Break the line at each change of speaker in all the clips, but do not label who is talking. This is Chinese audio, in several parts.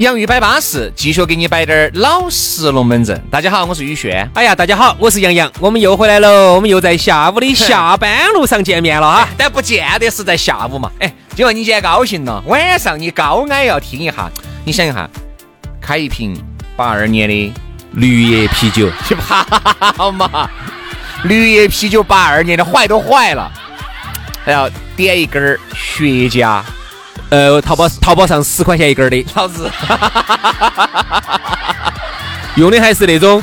洋芋摆巴士，继续给你摆点儿老实龙门阵。大家好，我是宇轩。
哎呀，大家好，我是杨洋，我们又回来了，我们又在下午的下班路上 见面了哈。
但不见得是在下午嘛。哎，今晚你今天高兴了，晚上你高矮要听一下。你想一下，开一瓶八二年的
绿叶啤酒，
去跑嘛！绿叶啤酒八二年的坏都坏了，还要点一根雪茄。
呃，淘宝淘宝上十块钱一根的，
老子
用的还是那种，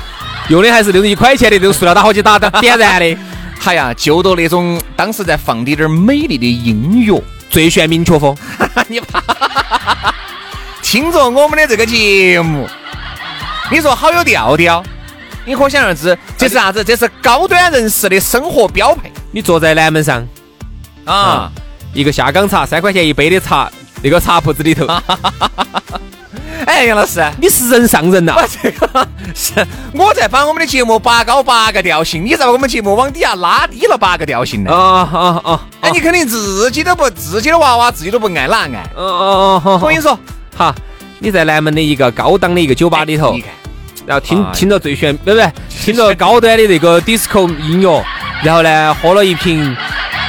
用的还是那种一块钱的那种塑料打火机打的点燃的。
哎呀，就到那种当时在放的点美丽的音乐，
最炫民族风。
你怕？听着我们的这个节目，你说好有调调？你可想而知，这是啥子？这是高端人士的生活标配。
你坐在南门上啊，一个下岗茶三块钱一杯的茶。那个茶铺子里头，
哎，杨老师，
你是人上人呐！
这个是我在把我们的节目拔高八个调性，你在把我们节目往底下拉低了八个调性呢？啊啊啊！哎，你肯定自己都不自己的娃娃自己都不爱哪爱？哦哦哦！我跟你说，
哈，你在南门的一个高档的一个酒吧里头，然后听听着最炫，不不，听着高端的那个 disco 音乐，然后呢，喝了一瓶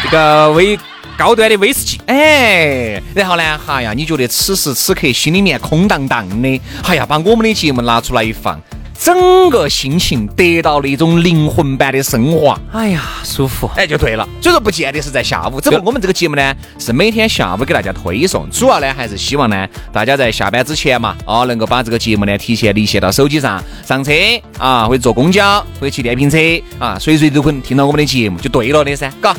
这个威。高端的威士忌，
哎，然后呢，哈呀，你觉得此时此刻心里面空荡荡的，哎呀，把我们的节目拿出来一放，整个心情得到了一种灵魂般的升华，
哎呀，舒服，
哎，就对了。所以说，不见得是在下午，只不过我们这个节目呢，是每天下午给大家推送，主要呢还是希望呢，大家在下班之前嘛，啊，能够把这个节目呢提前离线到手机上，上车啊，或者坐公交，或者骑电瓶车啊，随时都可能听到我们的节目，就对了的噻，嘎。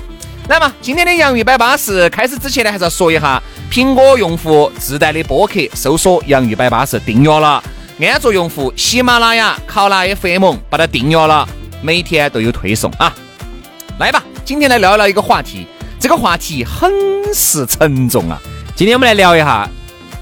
来嘛，今天的洋芋摆巴士开始之前呢，还是要说一下，苹果用户自带的播客，搜索“洋芋摆巴士”订阅了；安卓用户，喜马拉雅、考拉 FM 把它订阅了，每天都有推送啊。来吧，今天来聊一聊一个话题，这个话题很是沉重啊。
今天我们来聊一下，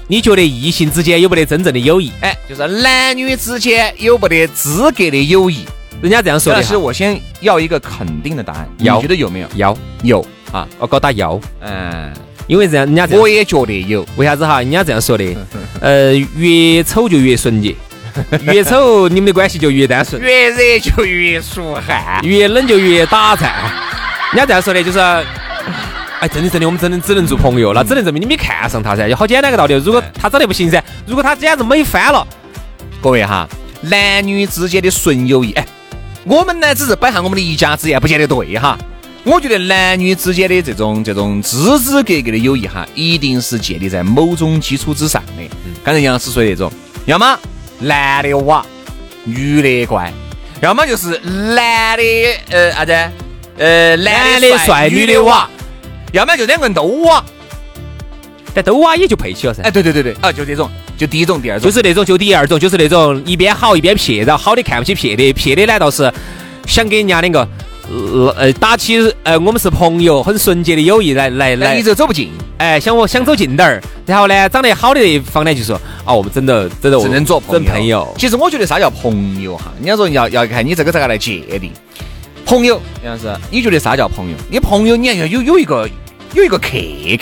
你觉得异性之间有没得真正的友谊？
哎，就是男女之间有没得资格的友谊？
人家这样说的。
但是我先要一个肯定的答案，你觉得有没有？
有
有
啊，我高打有。嗯，因为这样，人家
我也觉得有。
为啥子哈？人家这样说的。呃，越丑就越纯洁，越丑你们的关系就越单纯，
越热就越出汗，
越冷就越打颤。人家这样说的，就是，哎，真的真的，我们真的只能做朋友，那只能证明你没看上他噻。就好简单个道理，如果他长得不行噻，如果他简直美翻了，
各位哈，男女之间的纯友谊，哎。我们呢，只是摆下我们的一家之言，不见得对哈。我觉得男女之间的这种这种枝枝格格的友谊哈，一定是建立在某种基础之上的。刚才杨老师说的那种，要么男的哇，女的乖；要么就是男的呃啥子，呃男的帅，女的哇；要么就两个人都哇。
但都哇也就配起了噻。
哎，对对对对，啊，就这种。就第一种，第二种
就是那种，就第二种就是那种一边好一边撇，然后好的看不起撇的，撇的呢倒是想给人家两个呃打起呃我们是朋友很纯洁的友谊来来来，
一直走不近，
哎想我想走近点儿，然后呢长得好的一方呢就说啊我们真的真的
只能做
朋友。
其实我觉得啥叫朋友哈？人家说要要看你这个咋个来界定朋友，杨老师，你觉得啥叫朋友？你朋友你要有有一个。有一个客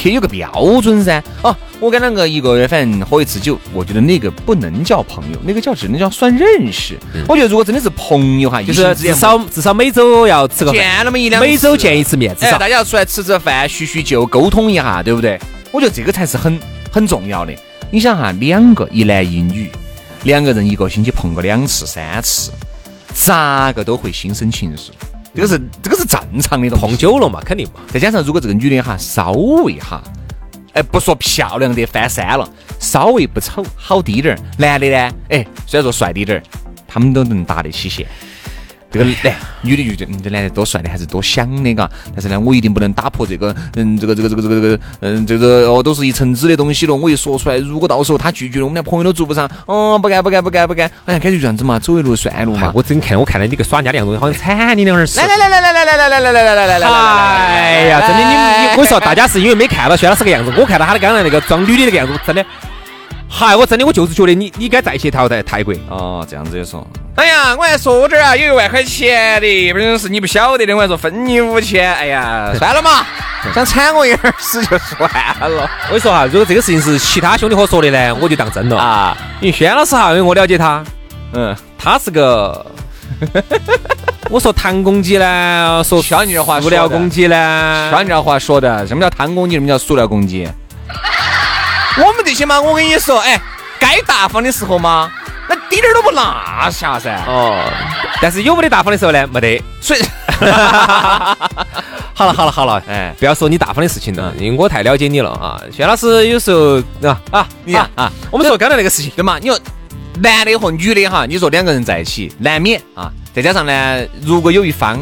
客有个标准噻，哦，我跟两个一个月反正喝一次酒，我觉得那个不能叫朋友，那个叫只能叫算认识。我觉得如果真的是朋友哈，
就是至少至少每周要吃个
见那么一两，
每周见一次面，至少
大家要出来吃吃饭叙叙旧，沟通一下，对不对？我觉得这个才是很很重要的。你想哈，两个一男一女，两个人一个星期碰个两次三次，咋个都会心生情愫。这个是这个是正常的，
碰久了嘛，肯定嘛。
再加上如果这个女的哈稍微哈，哎，不说漂亮的翻山了，稍微不丑，好滴点儿。男的呢，哎，虽然说帅滴点儿，他们都能搭得起线。这个男女的就觉得，嗯，这男的多帅的，还是多想的，嘎。但是呢，我一定不能打破这个，嗯，这个这个这个这个这个，嗯，这个哦，都是一层纸的东西了。我一说出来，如果到时候他拒绝了，我们连朋友都做不上。哦，不干不干不干不干。哎呀，感觉这样子嘛，走一路算路嘛。
我真看，我看到你个耍人家的样子，好像惨你两儿
来来来来来来来来来来来来来来来！
哎呀，真的，你你，我说大家是因为没看到薛老师个样子，我看到他的刚才那个装女的那个样子，真的。嗨，我真的，我就是觉得你，你该再去淘汰泰国
哦。这样子也说，哎呀，我还说这儿啊，有一万块钱的，不是你不晓得的，我还说分你五千。哎呀，算了嘛，想铲我一耳屎就算了。
我跟你说哈，如果这个事情是其他兄弟伙说的呢，我就当真了啊。因为轩老师哈，因为我了解他，嗯，他是个，我说弹公鸡呢，说
小你这话，
塑料公鸡呢，
小你这话说的，什么叫弹公鸡，什么叫塑料公鸡？我们这些嘛，我跟你说，哎，该大方的时候嘛，那滴点儿都不落下噻。哦，
但是有没得大方的时候呢？没得。所以，好了好了好了，哎，不要说你大方的事情了，因为我太了解你了啊。薛老师有时候啊啊，
你看啊，我们说刚才那个事情，对嘛？你说男的和女的哈，你说两个人在一起难免啊，再加上呢，如果有一方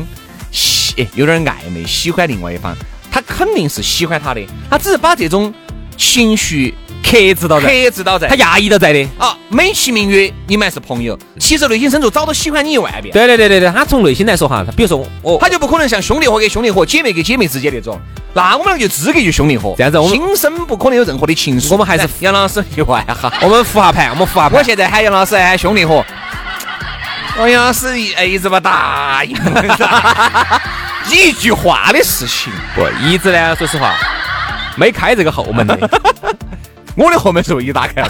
喜有点暧昧，喜欢另外一方，他肯定是喜欢他的，他只是把这种情绪。
克制到在，
克制到在，
他压抑到在的
啊，美其名曰你们还是朋友，其实内心深处早都喜欢你一万遍。
对对对对对，他从内心来说哈，他比如说我，
他就不可能像兄弟伙跟兄弟伙、姐妹跟姐妹之间那种，那我们就资格就兄弟伙。
这样子，我们
心生不可能有任何的情愫。
我们还是
杨老师一万哈，
我们扶下盘，我们扶下盘。
我现在喊杨老师喊兄弟伙，杨老师一一直不答应，一句话的事情，
不一直呢，说实话，没开这个后门的。
我的后门是不是一打开了。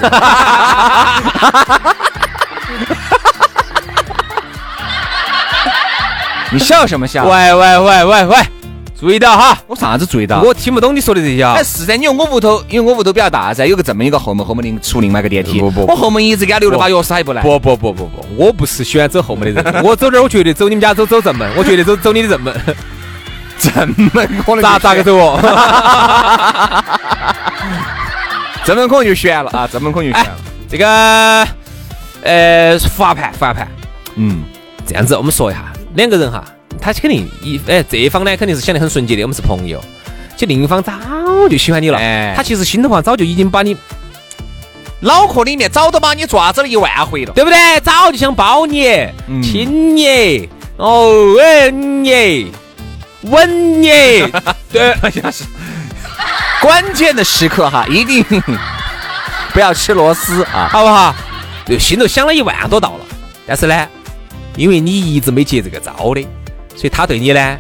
你笑什么笑？
喂喂喂喂喂，注意到哈！
我啥子注意到？
我听不懂你说的这些啊。
哎，是噻，你说我屋头，因为我屋头比较大噻，有个这么一个后门，后门另出另外一个电梯。
不不，
我后门一直给他留了把钥匙，还不来。
不不不不不，我不是喜欢走后门的人，我走这儿，我绝对走你们家走走正门，我绝对走走你的正门。
正门可能
咋咋个走哦？
正门可能就悬了啊！正门可能就悬了。
这个呃，复盘复盘，嗯，这样子我们说一下，两个人哈，他肯定一哎，这一方呢肯定是想得很纯洁的，我们是朋友。其实另一方早就喜欢你了，他其实心头话早就已经把你
脑壳里面早都把你抓子了一万回了，
对不对？早就想抱你、亲你，哦吻你。吻你，
对，好像是关键的时刻哈，一定 不要吃螺丝啊，
好不好？就心头想了一万多道了，但是呢，因为你一直没接这个招的，所以他对你呢，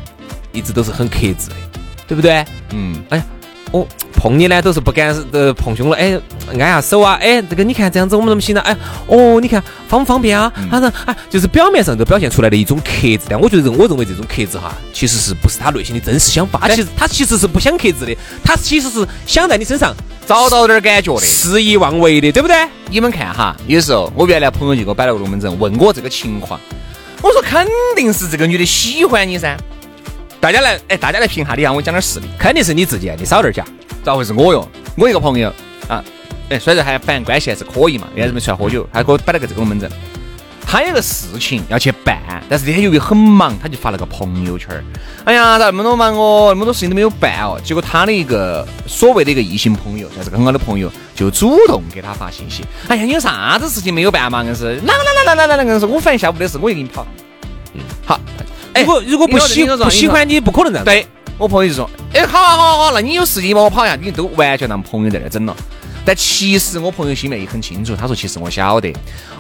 一直都是很克制的，对不对？嗯，哎呀。哦，碰你呢都是不敢呃碰胸了，哎，按下手啊，哎，这个你看这样子我们怎么行呢？哎，哦，你看方不方便啊？他说，啊，就是表面上都表现出来的一种克制，但我觉得，我认为这种克制哈，其实是不是他内心的真实想法？其实他其实是不想克制的，他其实是想在你身上
找到点感觉的，
肆意妄为的，对不对？
你们看哈，有时候我原来朋友就给我摆了个龙门阵，问我这个情况，我说肯定是这个女的喜欢你噻。大家来，哎，大家来评下，你让我讲点实例，
肯定是你自己，你少点假。
咋回事？我哟，我一个朋友啊，哎，虽然还反正关系还是可以嘛，两人没出来喝酒，他给我摆了个这个龙门阵。他有个事情要去办，但是那天由于很忙，他就发了个朋友圈儿。哎呀，咋那么多忙哦，那么多事情都没有办哦。结果他的一个所谓的一个异性朋友，算是个很好的朋友，就主动给他发信息。哎呀，你有啥子事情没有办嘛？硬是，来来来来来来，硬是我反正下午的事，我就给你跑。
嗯，好。如果如果不喜不喜欢你，不可能这样。
对。我朋友就说：“哎，好啊，好啊，好，那你有事情帮我跑一下，你都完全当朋友在那整了。但其实我朋友心里面也很清楚，他说：其实我晓得，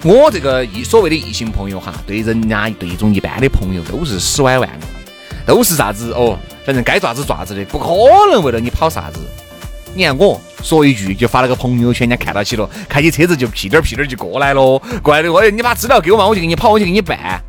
我这个异所谓的异性朋友哈，对人家对一种一般的朋友都是死歪万的，都是啥子哦，反正该爪子爪子的，不可能为了你跑啥子。你看我说一句就发了个朋友圈，人家看到起了，开起车子就屁颠屁颠就过来了，过来的我你把资料给我嘛，我就给你跑，我就给你办。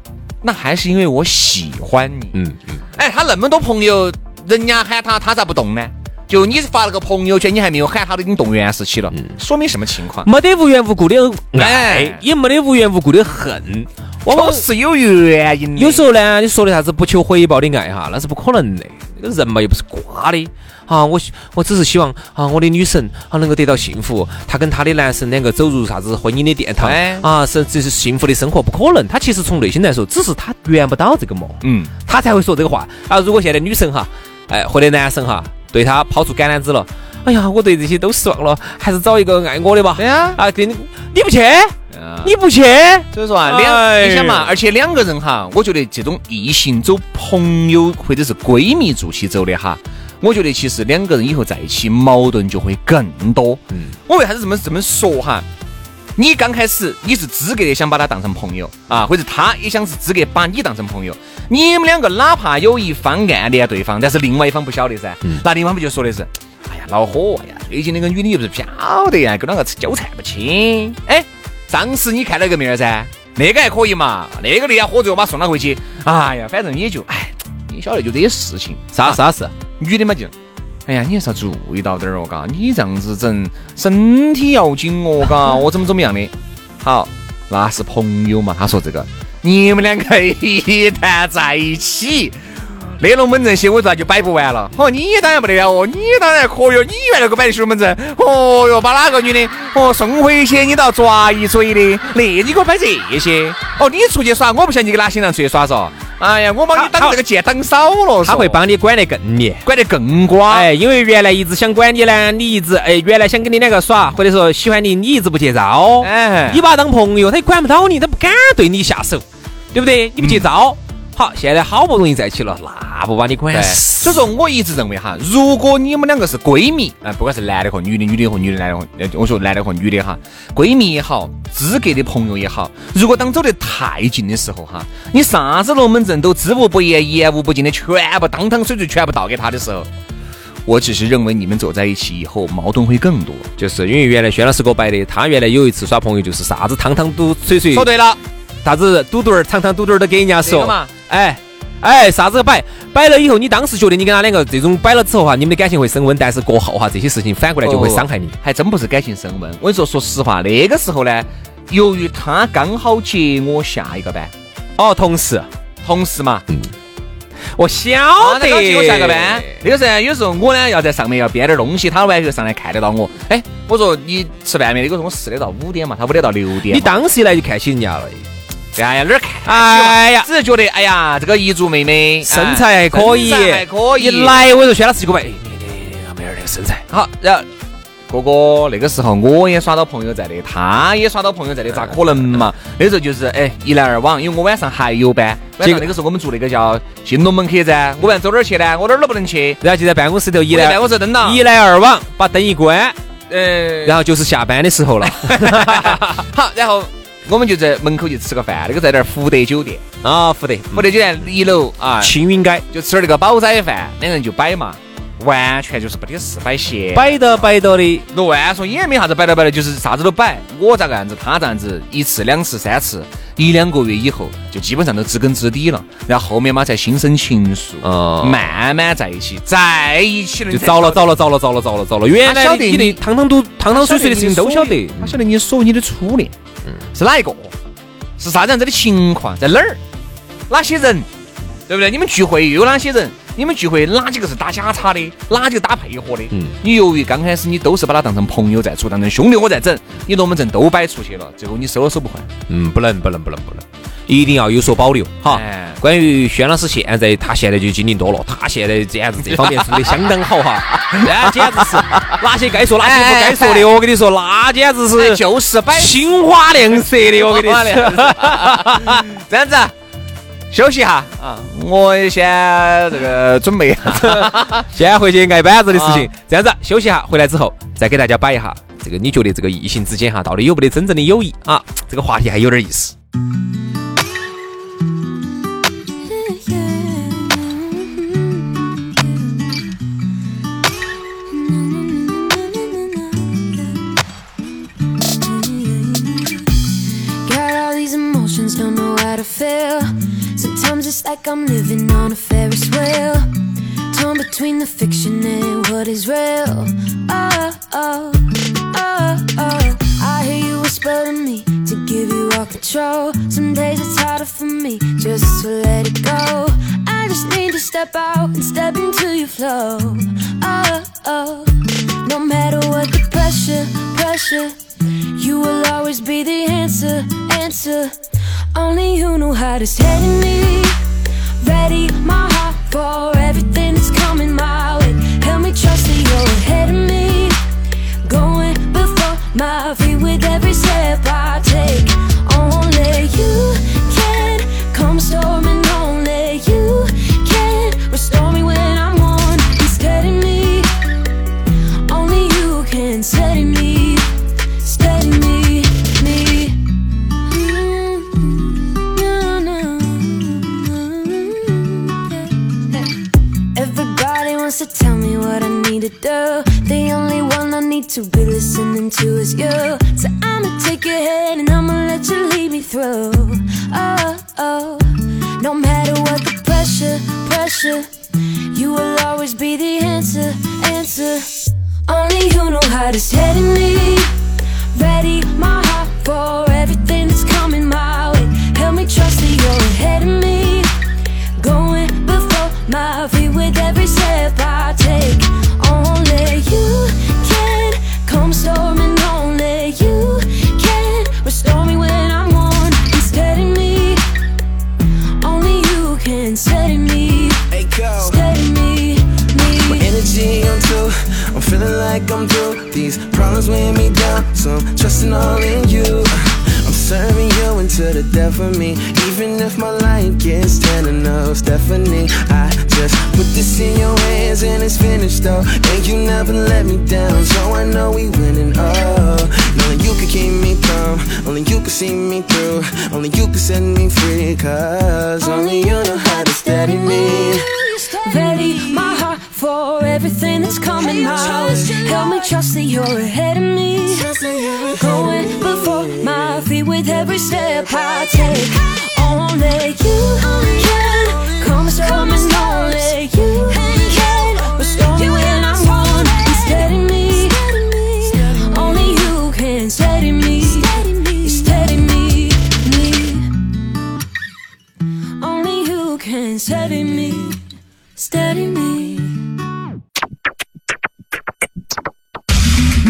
那还是因为我喜欢你。嗯嗯。哎，他那么多朋友。人家喊他，他咋不动呢？就你发了个朋友圈，你还没有喊他，都已经动员时期了，说明什么情况？
没得无缘无故的爱，也没得无缘无故的恨。
往往是有原因的。
有时候呢，你说的啥子不求回报的爱哈，那是不可能的。这个人嘛，又不是瓜的啊。我我只是希望啊，我的女神啊能够得到幸福，她跟她的男神两个走入啥子婚姻的殿堂啊，是这是幸福的生活，不可能。她其实从内心来说，只是她圆不到这个梦，嗯，她才会说这个话啊。如果现在女神哈，哎，或者男生哈，对他抛出橄榄枝了，哎呀，我对这些都失望了，还是找一个爱我的吧。
对呀，
啊，你你不去？你不去，
所以说啊，两你想嘛，而且两个人哈，我觉得这种异性走朋友或者是闺蜜做起走的哈，我觉得其实两个人以后在一起矛盾就会更多。嗯，我为啥子这么这么说哈？你刚开始你是资格的想把他当成朋友啊，或者他也想是资格把你当成朋友，你们两个哪怕有一方暗恋对方，但是另外一方不晓得噻，那另外一方不就说的是，哎呀恼火呀，最近那个女的又不是晓得呀，跟两个纠缠不清，哎。上次你看了个妹儿噻，那个还可以嘛，那个那天喝醉我把送他回去，哎呀，反正也就，哎，你晓得就这些事情，
啥啥事？
女的嘛就，哎呀，你还是要注意到点儿哦，嘎，你这样子整，身体要紧哦，嘎，我怎么怎么样的？好，那是朋友嘛，他说这个，你们两个一旦在一起。那龙门阵些，我咋就摆不完了？哦，你当然不得了哦，你当然可以，你原来给我摆的龙门阵，哦哟，把哪个女的哦送回去，你都要抓一嘴的。那你给我摆这些？哦，你出去耍，我不想你跟哪些人出去耍嗦？哎呀，我帮你挡这个剑挡少了，
他会帮你管得更严，
管得更瓜。
哎，因为原来一直想管你呢，你一直哎，原来想跟你两个耍，或者说喜欢你，你一直不接招。哎，你把他当朋友，他也管不到你，他不敢对你下手，对不对？你不接招。好，现在好不容易在一起了，那不把你管死。
所以说，我一直认为哈，如果你们两个是闺蜜，啊，不管是男的和女的，女的和女的，男的和，我说男的和女的哈，闺蜜也好，资格的朋友也好，如果当走得太近的时候哈，你啥子龙门阵都知无不言，言无不尽的全部当汤水水全部倒给他的时候，我只是认为你们走在一起以后矛盾会更多，
就是因为原来轩老师给我摆的，他原来有一次耍朋友就是啥子汤汤都水水。
说对了。
啥子嘟嘟儿、汤汤嘟嘟儿都给人家说，哎哎，啥子摆。摆了以后，你当时觉得你跟他两个这种摆了之后哈，你们的感情会升温，但是过后哈，这些事情反过来就会伤害你，
还真不是感情升温。我跟你说，说实话，那个时候呢，由于他刚好接我下一个班，
哦，同事，
同事嘛，嗯，
我晓得，
接我下个班，那个时候有时候我呢要在上面要编点东西，他完全上来看得到我，哎，我说你吃饭没？那个时候我四点到五点嘛，他五点到六点，
你当时一来就看起人家了。
哎呀，哪儿看？哎呀，只是觉得，哎呀，这个彝族妹妹
身材还可以，
还可以。
一来我就轩老师就给我摆，哎，妹儿那个身材
好。然后哥哥那个时候我也耍到朋友在的，他也耍到朋友在的，咋可能嘛？那时候就是哎一来二往，因为我晚上还有班。结果那个时候我们住那个叫新龙门客栈，我问走哪儿去呢？我哪儿都不能去。
然后就在办公室头一来
办公室登了
一来二往，把灯一关，呃，然后就是下班的时候了。
好，然后。我们就在门口就吃个饭，那个在那儿福德酒店。
啊，福德
福德酒店一楼啊，
青云街。
就吃点那个煲仔饭，两人就摆嘛，完全就是不得事摆闲，
摆到摆到的，
乱说也没啥子摆到摆到，就是啥子都摆，我咋个样子，他这样子，一次两次三次，一两个月以后就基本上都知根知底了，然后后面嘛才心生情愫，慢慢在一起，在一起了
就糟了糟了糟了糟了糟了糟了，原来你的汤汤都汤汤水水的事情都晓得，
他晓得你所有你的初恋。是哪一个？是啥子样子的情况？在哪儿？哪些人？对不对？你们聚会又有哪些人？你们聚会哪几个是打假叉的？哪几个打配合的？嗯，你由于刚开始你都是把他当成朋友在处，当成兄弟我在整，你龙门阵都摆出去了，最后你收都收不回。
嗯，不能，不能，不能，不能。一定要有所保留，哈。关于轩老师现在，他现在就经历多了，他现在简直这方面做的相当好哈。那简直是哪些该说，哪些不该说的，我跟你说，那简直是
就是摆
青花亮色的，我跟你
说。这样子，休息一下啊，我先这个准备，
先回去挨板子的事情。这样子，休息一下，回来之后再给大家摆一下这个，你觉得这个异性之间哈，到底有没得真正的友谊啊？这个话题还有点意思。Like I'm living on a Ferris wheel. Torn between the fiction and what is real.
These problems weighing me down, so I'm trusting all in you. I'm serving you until the death of me. Even if my life gets ten enough, Stephanie, I just put this in your hands and it's finished though. And you never let me down, so I know we winning. Oh, only you can keep me calm, only you can see me through, only you can set me free. Cause only you know how to steady me.
Ready my heart for everything that's coming my way. Help me trust that you're ahead of me. Going before my feet with every step I take. Only you can come storming. Only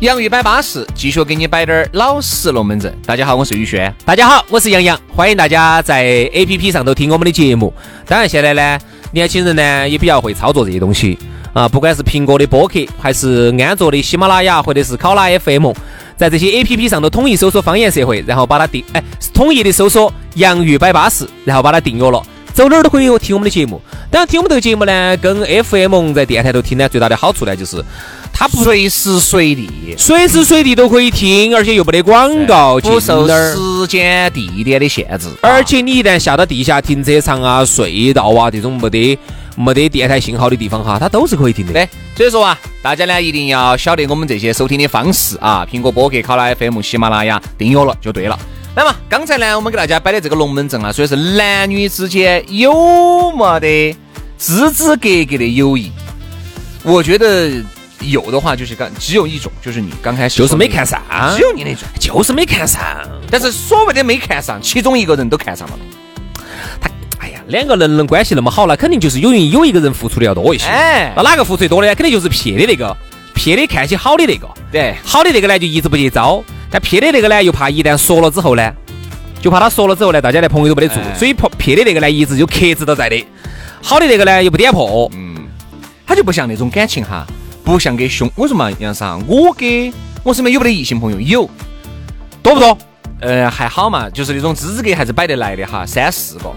洋芋摆巴适，继续给你摆点儿老实龙门阵。大家好，我是宇轩。
大家好，我是杨洋，欢迎大家在 A P P 上头听我们的节目。当然，现在呢，年轻人呢也比较会操作这些东西啊，不管是苹果的播客，还是安卓的喜马拉雅，或者是考拉 F M，在这些 A P P 上头统一搜索“方言社会”，然后把它订，哎，统一的搜索“洋芋摆巴士”，然后把它订阅了。走哪儿都可以听我们的节目。当然，听我们这个节目呢，跟 F M 在电台头听呢，最大的好处呢，就是它不
随时随地，
随时随地都可以听，而且又没得广告，
不受时间、地点的限制。
而且你一旦下到地下停车场啊、隧道啊这种没得没得电台信号的地方哈，它都是可以听的。
对，所以说啊，大家呢一定要晓得我们这些收听的方式啊，苹果播客、考拉 FM、喜马拉雅订阅了就对了。那么刚才呢，我们给大家摆的这个龙门阵啊，说的是男女之间有没得枝枝格格的友谊？我觉得有的话，就是刚只有一种，就是你刚开始
就是没看上，
只有你那种。
就是没看上。
但是所谓的没看上，其中一个人都看上了。
他，哎呀，两个人能关系那么好，那肯定就是有有一个人付出的要多一些。
哎
那哪个付出的多呢？肯定就是撇的那个，撇的看起好的那个。
对，
好的那个呢，就一直不接招；但撇的那个呢，又怕一旦说了之后呢，就怕他说了之后呢，大家连朋友都没得做，
哎
所以撇撇的那个呢，一直就克制到在的。好的那个呢，又不点破，嗯
他就不像那种感情哈，不像给兄。我说嘛，杨啥？我给我身边有没得异性朋友？有，
多不多？
呃，还好嘛，就是那种资质格还是摆得来的哈，三四个。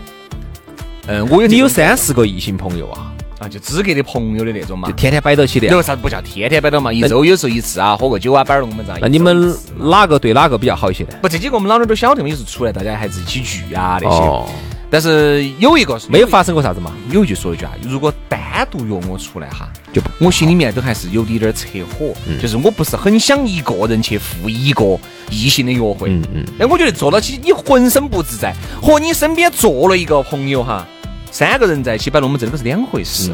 嗯，我有
你有三四个异性朋友啊？
啊，就资格的朋友的那种嘛
就。天天摆到起的啊。
有啥子不叫天天摆到嘛？一周有时候一次啊，喝个酒啊，摆龙门阵。
那你们哪个对哪个比较好一些呢？
不这几个我们老娘都晓得嘛，有时候出来大家还是一起聚啊那些。
哦，
但是有一个是
没有发生过啥子嘛？
有一句说一句啊，如果单独约我出来哈，
就
我心里面都还是有点点扯火，就是我不是很想一个人去赴一个异性的约会。
嗯嗯，
哎，我觉得坐到起你浑身不自在，和你身边坐了一个朋友哈，三个人在一起摆龙门阵，这个是两回事，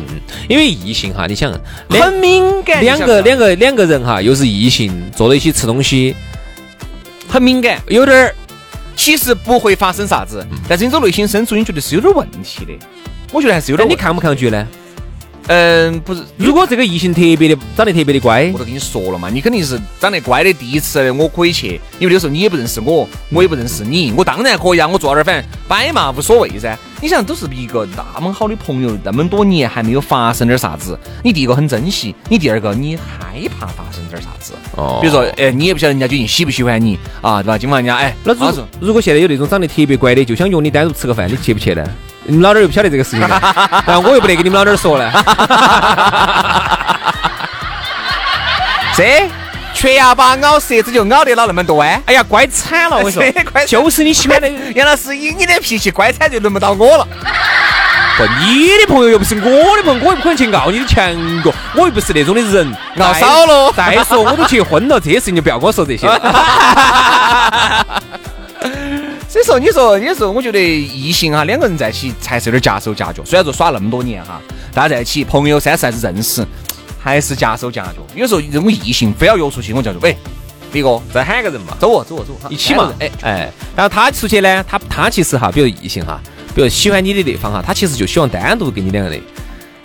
因为异性哈，你想两
很敏感。
两个两个两个人哈，又是异性，坐在一起吃东西，
很敏感，
有点儿
其实不会发生啥子，但是你从内心深处你觉得是有点问题的。我觉得还是有点
你抗不抗拒呢？
嗯，不是，
如果这个异性特别的长得特别的乖
我，都跟你说了嘛，你肯定是长得乖的，第一次我可以去，因为那时候你也不认识我，我也不认识你，我当然可以啊，我坐那儿反正摆嘛无所谓噻。你想都是一个那么好的朋友，那么多年还没有发生点啥子，你第一个很珍惜，你第二个你害怕发生点啥子。
哦
比如说，哎，你也不晓得人家究竟喜不喜欢你啊，对吧？今晚人家哎，
那如
老子
如果现在有那种长得特别乖的，就想约你单独吃个饭，你去不去呢？你们老点儿又不晓得这个事情呢，然后我又不得跟你们老点儿说呢。
这缺牙巴咬舌子就咬得了那么多哎。
哎呀，乖惨了，我跟你说，
乖
就是你喜欢的。
杨老师，以你的脾气，乖惨就轮不到我了。
不，你的朋友又不是我的朋友，我又不可能去告你的强哥，我又不是那种的人。
闹少了
再再说，我都结婚了，这些事情就不要跟我说这些。
所以说，你说有时候我觉得异性哈，两个人在一起才是有点夹手夹脚。虽然说耍那么多年哈，大家在一起，朋友三四还是认识，还是夹手夹脚。有时候这种异性非要约出去，我叫做喂，李哥，
再喊个人嘛，
走哦，走哦，走哦，
一起嘛。
哎
哎，哎，然后他出去呢，他他其实哈，比如异性哈，比如喜欢你的那方哈，他其实就希望单独跟你两个人。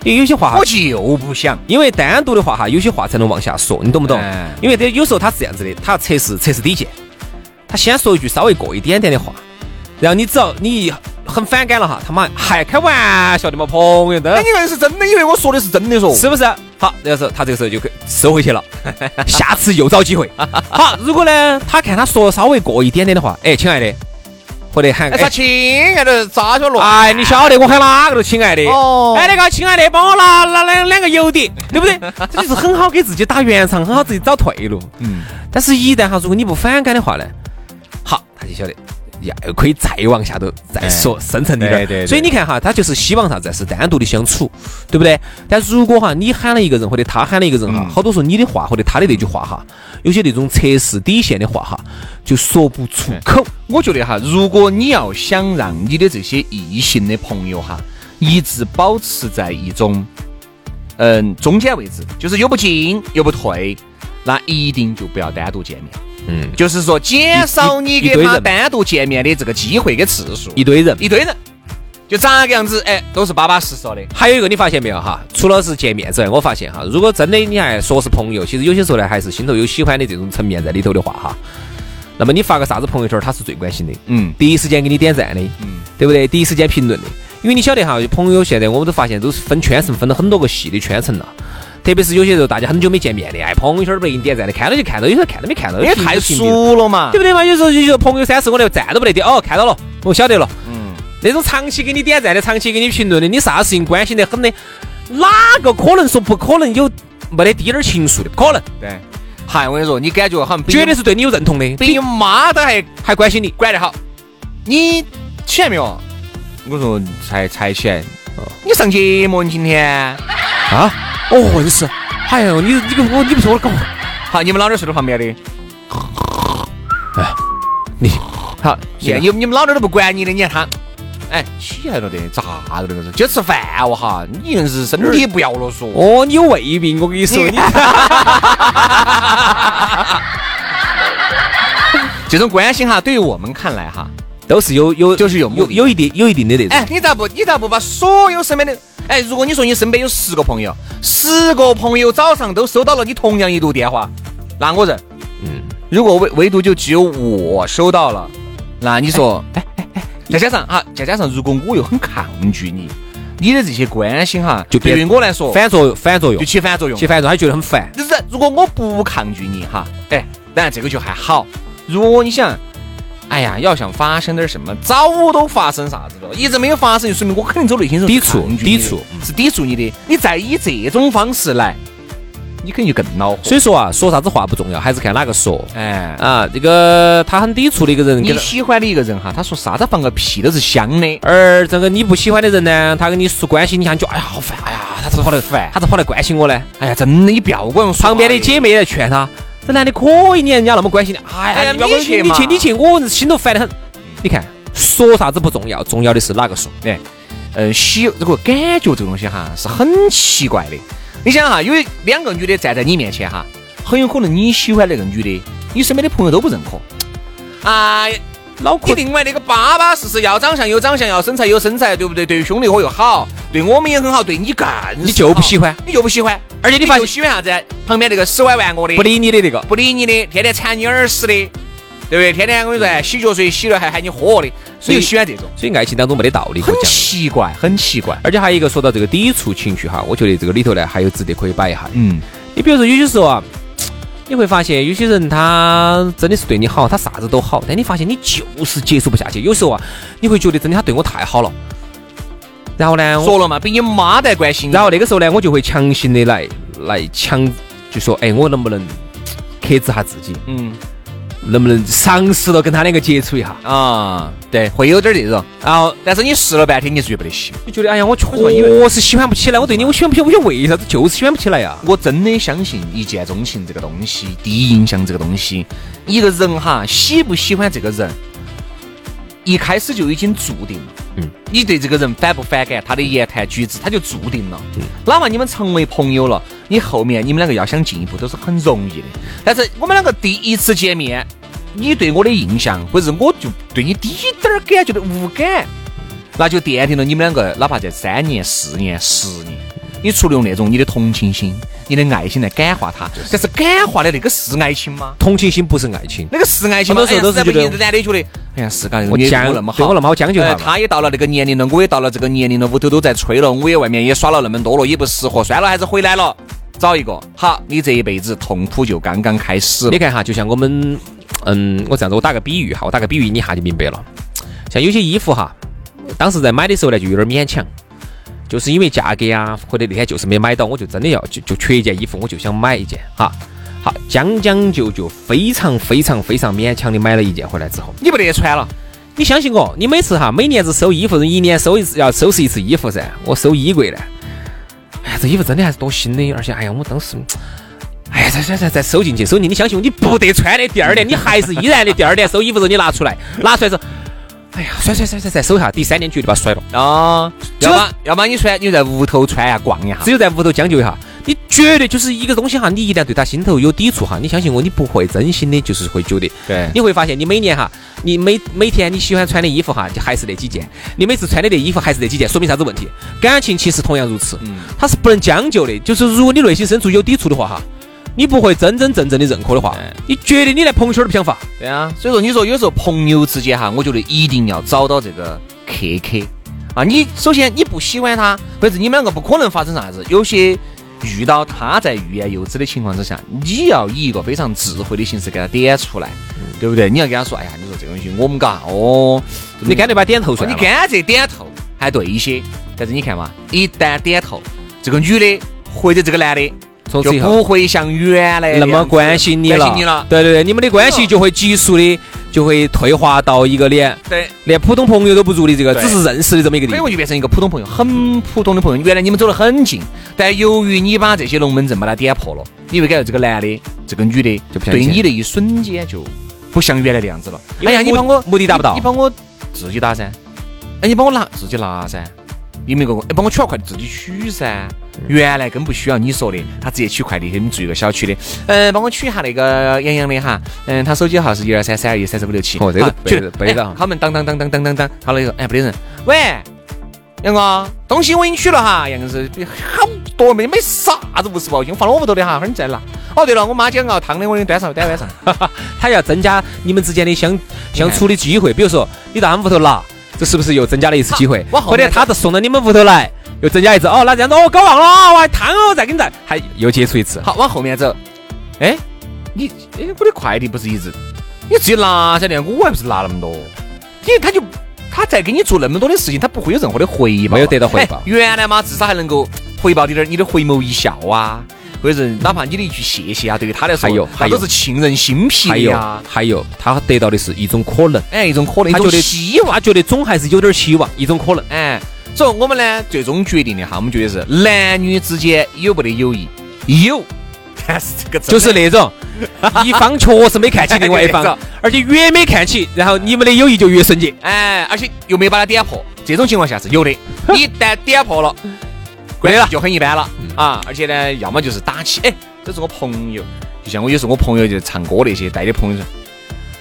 因为有些话哈
我，就不想。
因为单独的话哈，有些话才能往下说，你懂不懂
哎？
因为这有时候他是这样子的，他要测试测试底线，他先说一句稍微过一点点的话，然后你只要你很反感了哈，他妈还开玩笑的嘛，朋友的
哎，，你硬是真的以为我说的是真的说？
是不是？好，这个时候他这个时候就可收回去了，下次又找机会。好，如果呢，他看他说稍微过一点点的话，哎，亲爱的，或者喊
哎，啥亲爱的，咋就落？
哎，你晓得我喊哪个都亲爱的。
哦
哎，那个亲爱的，帮我拿拿两两个油碟，对不对？这就是很好给自己打圆场，很好自己找退路。
嗯，
但是，一旦哈，如果你不反感的话呢，就晓得。要，可以再往下头再说深层一点，
对对对
所以你看哈，他就是希望啥子？是单独的相处，对不对？但如果哈，你喊了一个人或者他喊了一个人哈，好多时候你的话或者他的那句话哈，有些那种测试底线的话哈，就说不出口。
我觉得哈，如果你要想让你的这些异性的朋友哈，一直保持在一种嗯中间位置，就是又不进又不退，那一定就不要单独见面。
嗯，
就是说减少你给
一一堆人
他单独见面的这个机会跟次数。
一堆人，
一堆人，就咋个样子？哎，都是巴巴适适的。
还有一个你发现没有哈？除了是见面之外，我发现哈，如果真的你还说是朋友，其实有些时候呢，还是心头有喜欢的这种层面在里头的话哈，那么你发个啥子朋友圈，他是最关心的，
嗯
第一时间给你点赞的，
嗯，
对不对？第一时间评论的，因为你晓得哈，朋友现在我们都发现都是分圈层，分了很多个细的圈层了。特别是有些时候大家很久没见面的，哎，朋友圈都不给你点赞的，看到就看到，有时候看都没看到，
因为太熟了嘛
对。不对嘛？有时候有些朋友三四我连赞都不得点，哦，看到了，我晓得了。
嗯，
那种长期给你点赞的、长期给你评论的，你啥事情关心得很的，哪个可能说不可能有没得滴点儿情愫的？不可能，
对。嗨，我跟你说，你感觉好像
绝对是对你有认同的，
比你妈都还
还关心你。
管得好。你起来没有？我说才才起来。你上节目你今天？
啊？哦，就是。哎呦，你你跟我你不说我搞，
好，你们老点睡到旁边的。
哎你
好，现在你你们老点都不管你的，你看他，哎，起来了的，咋个那个是？就吃饭哦哈，你硬是身体不要了嗦。
哦，你有胃病，我跟你说，你
这种关心哈，对于我们看来哈，
都是有有
就是有
有有一定有一定的那种。
哎，你咋不你咋不把所有身边的哎，如果你说你身边有十个朋友，十个朋友早上都收到了你同样一度电话，那我认。
嗯，
如果唯唯独就只有我收到了，那你说，哎哎哎，再加上哈，再加上如果我又很抗拒你，你的这些关心哈，
就
对于我来说
反作用，反作用
就，起反作用
起。反作用，他觉得很烦。
就是如果我不抗拒你哈，哎，当然这个就还好。如果你想哎呀，要想发生点什么，早都发生啥子了，一直没有发生，就说明我肯定走内心是
抵触抵触
是抵触你的。你再以这种方式来，你肯定就更恼火。
所以说啊，说啥子话不重要，还是看哪个说。
哎，
啊，这个他很抵触的一个人，
你喜欢的一个人哈，他说啥子放个屁都是香的。
而这个你不喜欢的人呢，他跟你说关心你，想就哎呀好烦，哎呀，他是跑来
烦
他是跑来关心我呢。
哎呀，真的，你不要管
旁边的姐妹来劝他，这男的可以，你人家那么关心你，哎呀，你
去
你去，你去，我心头烦得很。你看，说啥子不重要，重要的是哪个说。
哎，呃，喜这个感觉这个东西哈是很奇怪的。你想哈，有两个女的站在你面前哈，很有可能你喜欢那个女的，你身边的朋友都不认可。哎，
脑壳
你另外那个巴巴适适，要长相有长相，要身材有身材，对不对？对于兄弟伙又好，对我们也很好，对你更
你就不喜
欢，你就不喜欢，
而且你发现
喜欢啥子？旁边那个死歪玩我的，
不理你的那个。
不理你的，天天缠你耳屎的，对不对？天天我跟你说，洗脚水洗了还喊你喝的，
所以
就喜欢这种，
所以爱情当中没得道理可
很
讲。
奇怪，很奇怪。
而且还有一个说到这个抵触情绪哈，我觉得这个里头呢还有值得可以摆一下。
嗯，
你比如说有些时候啊，你会发现有些人他真的是对你好，他啥子都好，但你发现你就是接触不下去。有时候啊，你会觉得真的他对我太好了，然后呢，
说了嘛，比你妈都还关心。
然后那个时候呢，我就会强行的来来强，就说哎，我能不能克制下自己，
嗯
能不能尝试着跟他两个接触一下？
啊，对，会有点这种。
然后
但是你试了半天，你是觉得不得行。
你觉得哎呀，我确
说因为
实喜欢不起来，我对你我喜欢不起来，我想为啥子就是喜欢不起来呀？
我真的相信一见钟情这个东西，第一印象这个东西，一个人哈喜不喜欢这个人，一开始就已经注定了。
嗯，
你对这个人反不反感，他的言谈举止，他就注定了。哪怕你们成为朋友了，你后面你们两个要想进一步都是很容易的。但是我们两个第一次见面，你对我的印象，或者是我就对你滴点儿感觉都无感，那就奠定了你们两个哪怕在三年、四年、十年，你除了用那种你的同情心、你的爱心来感化他，但是感化的那个是爱情吗？
同情心不是爱情，
那个是爱情吗？
很多时候都是觉得，
哎呀，是嘎，这个女的
我将
对我那么好，
对我那么好将就他嘛
呃他也到了那个年龄了，我也到了这个年龄了，屋头都在催了，我也外面也耍了那么多了，也不适合，算了，还是回来了，找一个。好，你这一辈子痛苦就刚刚开始
你。看哈，就像我们，嗯，我这样子，我打个比喻哈，我打个比喻，你一下就明白了。像有些衣服哈，当时在买的时候呢，就有点勉强，就是因为价格啊，或者那天就是没买到，我就真的要就就缺一件衣服，我就想买一件哈。好，将将就就非常非常非常勉强的买了一件回来之后，
你不得穿了，
你相信我，你每次哈每年子收衣服，一年收一次要收拾一次衣服噻。我收衣柜呢，哎呀，这衣服真的还是多新的，而且哎呀，我当时，哎呀，再再再再收进去，收进去，你相信我，你不得穿的，第二年 你还是依然的，第二年收衣服时候你拿出来，拿出来之后，哎呀，甩甩甩甩甩收一下，第三年绝对把它甩了。
啊，
这
要么要么你穿，你就在屋头穿呀，逛一下
只。有在屋头将就一下，你绝对就是一个东西哈，你一旦对他心头有抵触哈，你相信我，你不会真心的，就是会觉得，
对
你会发现你每年哈，你每每天你喜欢穿的衣服哈，就还是那几件，你每次穿的那衣服还是那几件，说明啥子问题？感情其实同样如此，
嗯
它是不能将就的，就是如果你内心深处有抵触的话哈，你不会真真正正的认可的话，你觉得你连朋友圈都不想发。
对啊，所以说你说有时候朋友之间哈，我觉得一定要找到这个克克啊。你首先你不喜欢他，或者是你们两个不可能发生啥子，有些遇到他在欲言又止的情况之下，你要以一个非常智慧的形式给他点出来，对不对？你要跟他说，哎呀，你说这个东西我们嘎哦，
你干脆把点头算了。
你干脆点头还对一些，但是你看嘛，一旦点头，这个女的或者这个男的就
从此以后
不会像原来
那么关心你了，
关心你了。
对对对，你们的关系就会急速的就会退化到一个连
对。
连普通朋友都不如的这个，只是认识的这么一个地方。
所以我就变成一个普通朋友，很普通的朋友。原来你们走得很近，但由于你把这些龙门阵把它点破了，你会感觉这个男的、这个女的对你的一瞬间就不像原来的样子了。哎呀，你帮我
目的达不到
你你帮我自己打噻。哎，你帮我拿自己拿噻。有没有个？哎，帮我取了快递自己取噻。原来更不需要你说的，他直接取快递给。你们住一个小区的，嗯，帮我取一下那个杨洋的哈，嗯，他手机号是一二三三二一三四五六七。
哦这个
啊去
背着背着
哎他们当当当当当当当，好了以后，哎，不得人，喂，杨哥，东西我已经取了哈，杨哥是好多没没啥子无事报警，放到我屋头的哈，会儿你再拿。哦，对了，我妈今天熬汤的，我给你端上端碗上。
他要增加你们之间的相相处的机会，比如说你到他们屋头拿，这是不是又增加了一次机会？
往后面
或者他就送到你们屋头来，又增加一次。哦，那这样子哦，搞忘了哦，我还贪哦，再给你再，还又接触一次。
好，往后面走。哎，你哎，我的快递不是一直你自己拿噻，那我还不是拿那么多？因为他就他在给你做那么多的事情，他不会有任何的回报，
没有得到回报。
原来嘛，至少还能够回报你点儿你的回眸一笑啊，或者是哪怕你的一句谢谢啊，对于他来说，
还有
那都是沁人心脾
还有
的呀。
还有，他得到的是一种可能，
哎，一种可能，
他觉得
希望。
他觉得总还是有点希望，一种可能。
哎，所以我们呢，最终决定的哈，我们觉得是男女之间有没得友谊？有，但是这个
就是那种 一方确实没看起另外一方，而且越没看起，然后你们的友谊就越纯洁。
哎，而且又没把它点破，这种情况下是有的。一旦点破了，关
对了
系就很一般了啊！而且呢，要么就是打起，哎，这是我朋友，就像我有时候我朋友就唱歌那些带的朋友说，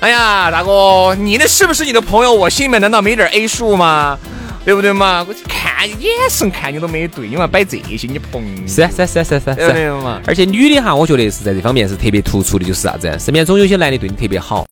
哎呀，大哥，你那是不是你的朋友？我心里面难道没点 A 数吗？对不对嘛？我看眼神看你都没对，你嘛摆这些，你朋友
是啊是啊是啊是啊是啊
对不对嘛？
而且女的哈，我觉得是在这方面是特别突出的，就是啥子？身边总有些男的对你特别好，